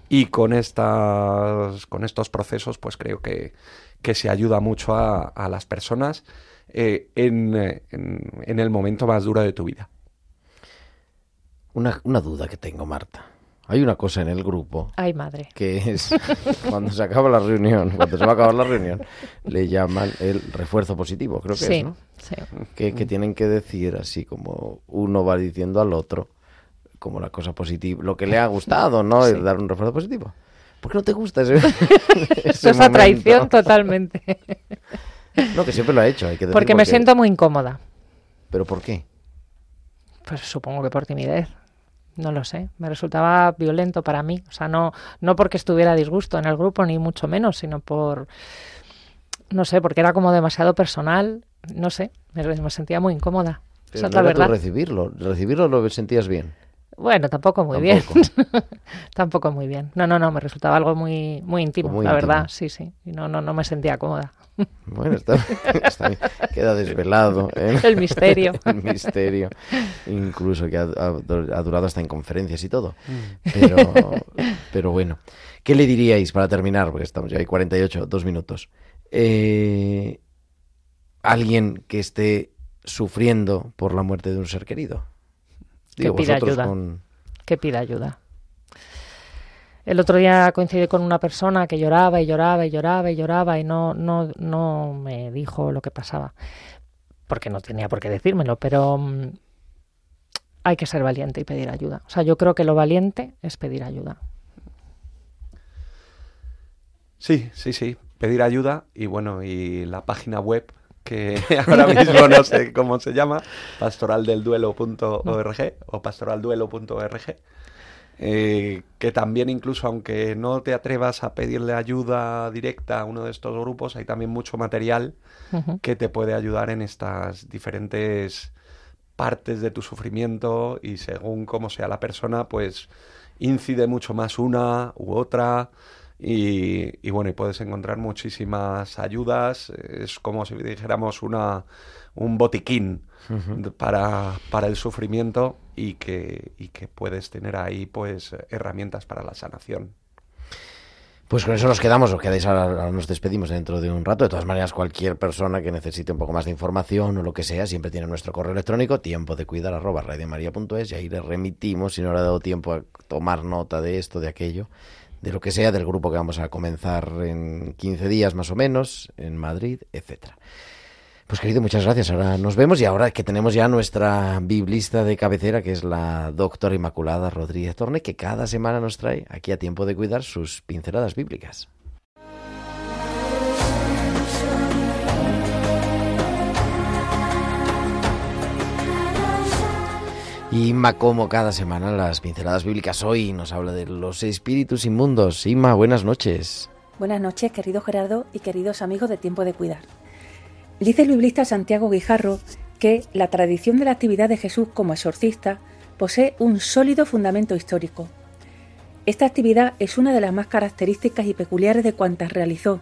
y con estas con estos procesos pues creo que, que se ayuda mucho a, las personas eh, en, en- en el momento más duro de tu vida.
Una, una duda que tengo, Marta. Hay una cosa en el grupo
Ay, madre.
que es <laughs> cuando se acaba la reunión, cuando se va a acabar la reunión, le llaman el refuerzo positivo, creo que
sí,
es, ¿no?
sí.
Que, que tienen que decir así como uno va diciendo al otro como la cosa positiva, lo que le ha gustado, ¿no?
Sí.
Dar un refuerzo positivo. ¿Por qué no te gusta ese,
Eso <laughs>
ese
es a traición totalmente.
No, que siempre lo ha hecho, hay que decir
Porque me siento muy incómoda.
¿Pero por qué?
Pues supongo que por timidez. No lo sé. Me resultaba violento para mí. O sea, no, no porque estuviera disgusto en el grupo, ni mucho menos, sino por. No sé, porque era como demasiado personal. No sé, me, me sentía muy incómoda.
Pero
Esa es
no
la
era recibirlo, recibirlo lo sentías bien.
Bueno, tampoco muy
Tampoco.
bien. <laughs> tampoco muy bien. No, no, no, me resultaba algo muy, muy íntimo,
Muy
la
íntimo.
verdad. Sí, sí. Y no, no, no me sentía cómoda.
Bueno, está, está bien. Queda desvelado. ¿eh?
El misterio. <laughs>
El misterio. Incluso que ha, durado hasta en conferencias y todo. Pero, pero bueno. ¿Qué le diríais para terminar? Porque estamos ya hay 48, dos minutos. Eh, alguien que esté sufriendo por la muerte de un ser querido.
Que pida ayuda.
con-
que pida ayuda. El otro día coincidí con una persona que lloraba y lloraba y lloraba y lloraba y no, no, no me dijo lo que pasaba, porque no tenía por qué decírmelo, pero mm, hay que ser valiente y pedir ayuda. O sea, yo creo que lo valiente es pedir ayuda.
Sí, sí, sí. Pedir ayuda y bueno, y la página web que <laughs> ahora mismo no sé cómo se llama, pastoraldelduelo.org o pastoralduelo.org, eh, que también incluso aunque no te atrevas a pedirle ayuda directa a uno de estos grupos, hay también mucho material que te puede ayudar en estas diferentes partes de tu sufrimiento y según cómo sea la persona, pues incide mucho más una u otra y, y bueno, y puedes encontrar muchísimas ayudas. Es como si dijéramos una, un botiquín para, para el sufrimiento y que, y que puedes tener ahí pues herramientas para la sanación.
Pues con eso nos quedamos, os quedáis ahora, nos despedimos dentro de un rato. De todas maneras, cualquier persona que necesite un poco más de información o lo que sea, siempre tiene nuestro correo electrónico, tiempo de cuidar arroba radiomaria.es, y ahí le remitimos, si no le ha dado tiempo a tomar nota de esto, de aquello, de lo que sea, del grupo que vamos a comenzar en 15 días más o menos, en Madrid, etcétera. Pues querido, muchas gracias. Ahora nos vemos y ahora que tenemos ya nuestra biblista de cabecera, que es la doctora Inmaculada Rodríguez Torne, que cada semana nos trae aquí a tiempo de cuidar sus pinceladas bíblicas. Inma, como cada semana, las pinceladas bíblicas hoy nos habla de los espíritus inmundos. Inma, buenas noches.
Buenas noches, querido Gerardo y queridos amigos de Tiempo de Cuidar. Dice el biblista Santiago Guijarro que la tradición de la actividad de Jesús como exorcista posee un sólido fundamento histórico. Esta actividad es una de las más características y peculiares de cuantas realizó,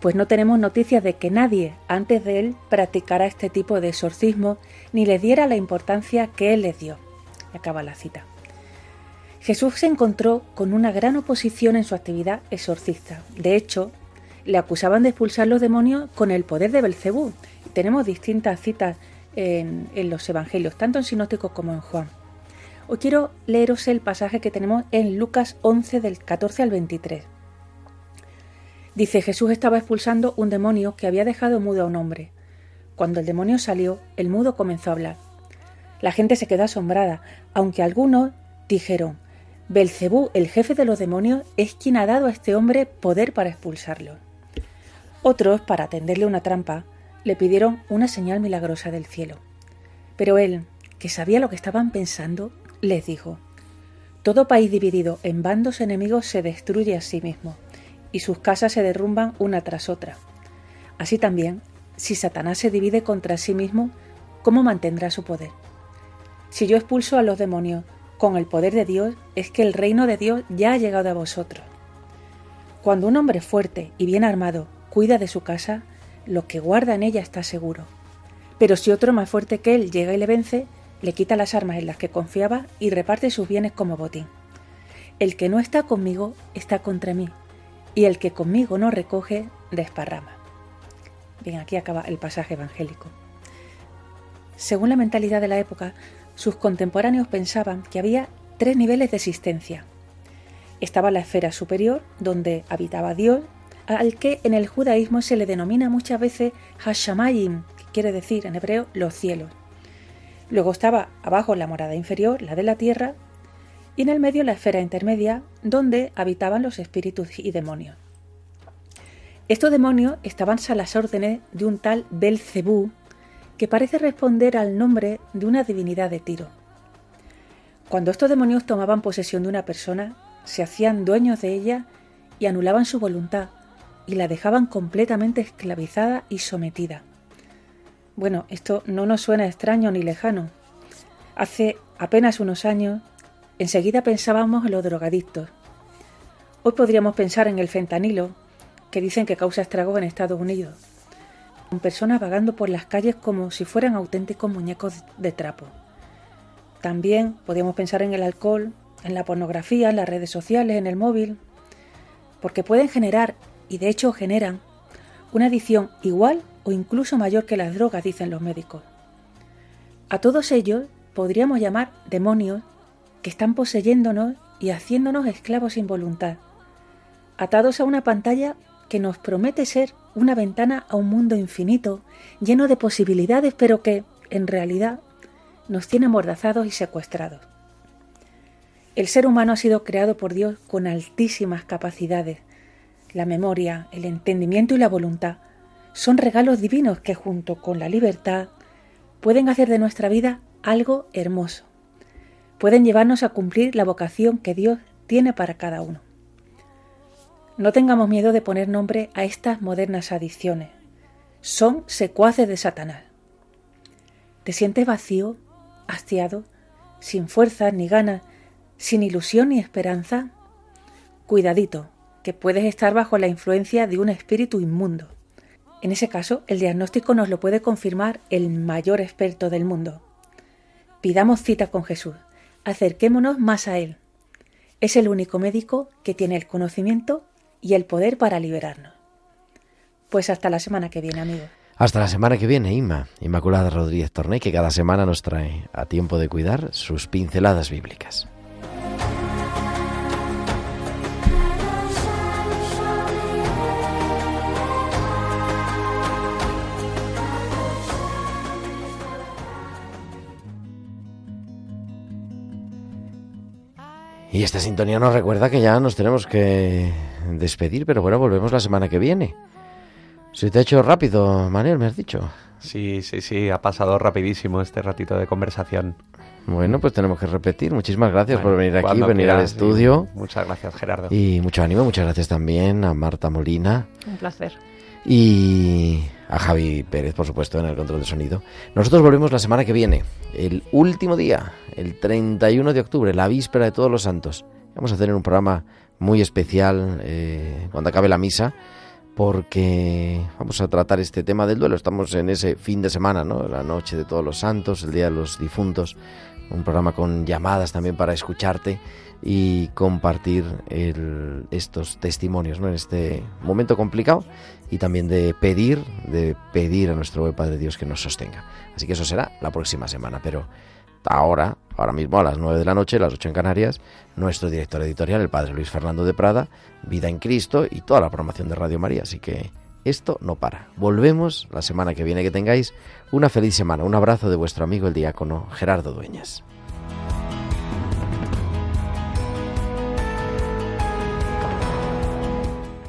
pues no tenemos noticias de que nadie antes de él practicara este tipo de exorcismo ni le diera la importancia que él les dio. acaba la cita. Jesús se encontró con una gran oposición en su actividad exorcista. De hecho, le acusaban de expulsar los demonios con el poder de Belcebú. Tenemos distintas citas en, los evangelios, tanto en Sinótico como en Juan. Hoy quiero leeros el pasaje que tenemos en Lucas 11 del 14 al 23. Dice Jesús estaba expulsando un demonio que había dejado mudo a un hombre. Cuando el demonio salió, el mudo comenzó a hablar. La gente se quedó asombrada, aunque algunos dijeron, Belcebú, el jefe de los demonios, es quien ha dado a este hombre poder para expulsarlo. Otros, para tenderle una trampa, le pidieron una señal milagrosa del cielo. Pero él, que sabía lo que estaban pensando, les dijo, Todo país dividido en bandos enemigos se destruye a sí mismo, y sus casas se derrumban una tras otra. Así también, si Satanás se divide contra sí mismo, ¿cómo mantendrá su poder? Si yo expulso a los demonios con el poder de Dios, es que el reino de Dios ya ha llegado a vosotros. Cuando un hombre fuerte y bien armado cuida de su casa, lo que guarda en ella está seguro. Pero si otro más fuerte que él llega y le vence, le quita las armas en las que confiaba y reparte sus bienes como botín. El que no está conmigo está contra mí, y el que conmigo no recoge, desparrama. Bien, aquí acaba el pasaje evangélico. Según la mentalidad de la época, sus contemporáneos pensaban que había tres niveles de existencia. Estaba la esfera superior, donde habitaba Dios, al que en el judaísmo se le denomina muchas veces Hashamayim, que quiere decir en hebreo los cielos. Luego estaba abajo la morada inferior, la de la tierra, y en el medio la esfera intermedia, donde habitaban los espíritus y demonios. Estos demonios estaban a las órdenes de un tal Belcebú, que parece responder al nombre de una divinidad de Tiro. Cuando estos demonios tomaban posesión de una persona, se hacían dueños de ella y anulaban su voluntad y la dejaban completamente esclavizada y sometida. Bueno, esto no nos suena extraño ni lejano. Hace apenas unos años, enseguida pensábamos en los drogadictos. Hoy podríamos pensar en el fentanilo, que dicen que causa estragos en Estados Unidos con personas vagando por las calles como si fueran auténticos muñecos de trapo. También podríamos pensar en el alcohol, en la pornografía, en las redes sociales, en el móvil, porque pueden generar, y de hecho generan, una adicción igual o incluso mayor que las drogas, dicen los médicos. A todos ellos podríamos llamar demonios que están poseyéndonos y haciéndonos esclavos sin voluntad, atados a una pantalla que nos promete ser una ventana a un mundo infinito, lleno de posibilidades, pero que, en realidad, nos tiene amordazados y secuestrados. El ser humano ha sido creado por Dios con altísimas capacidades. La memoria, el entendimiento y la voluntad son regalos divinos que junto con la libertad pueden hacer de nuestra vida algo hermoso. Pueden llevarnos a cumplir la vocación que Dios tiene para cada uno. No tengamos miedo de poner nombre a estas modernas adicciones. Son secuaces de Satanás. ¿Te sientes vacío, hastiado, sin fuerzas ni ganas, sin ilusión ni esperanza? Cuidadito, que puedes estar bajo la influencia de un espíritu inmundo. En ese caso, el diagnóstico nos lo puede confirmar el mayor experto del mundo. Pidamos cita con Jesús, acerquémonos más a Él. Es el único médico que tiene el conocimiento y el poder para liberarnos. Pues hasta la semana que viene, amigos.
Hasta la semana que viene, Inma, Inmaculada Rodríguez Torney, que cada semana nos trae a tiempo de cuidar sus pinceladas bíblicas. Y esta sintonía nos recuerda que ya nos tenemos que despedir, pero bueno, volvemos la semana que viene. Se te ha hecho rápido, Manuel, me has dicho.
Sí, sí, sí, ha pasado rapidísimo este ratito de conversación.
Bueno, pues tenemos que repetir. Muchísimas gracias
Bueno,
por venir aquí, venir al estudio.
Muchas gracias, Gerardo.
Y mucho ánimo, muchas gracias también a Marta Molina
Un placer.
Y a Javi Pérez, por supuesto, en el control de sonido. Nosotros volvemos la semana que viene, el último día, el 31 de octubre, la víspera de Todos los Santos. Vamos a hacer un programa muy especial eh, cuando acabe la misa, porque vamos a tratar este tema del duelo. Estamos en ese fin de semana, ¿no? La noche de Todos los Santos, el Día de los Difuntos. Un programa con llamadas también para escucharte y compartir estos testimonios en este momento complicado y también de pedir, de pedir a nuestro buen Padre Dios que nos sostenga. Así que eso será la próxima semana, pero ahora, ahora mismo a las 9 de la noche, las 8 en Canarias, nuestro director editorial, el Padre Luis Fernando de Prada, Vida en Cristo y toda la programación de Radio María. Así que esto no para. Volvemos la semana que viene. Que tengáis una feliz semana. Un abrazo de vuestro amigo el diácono Gerardo Dueñas.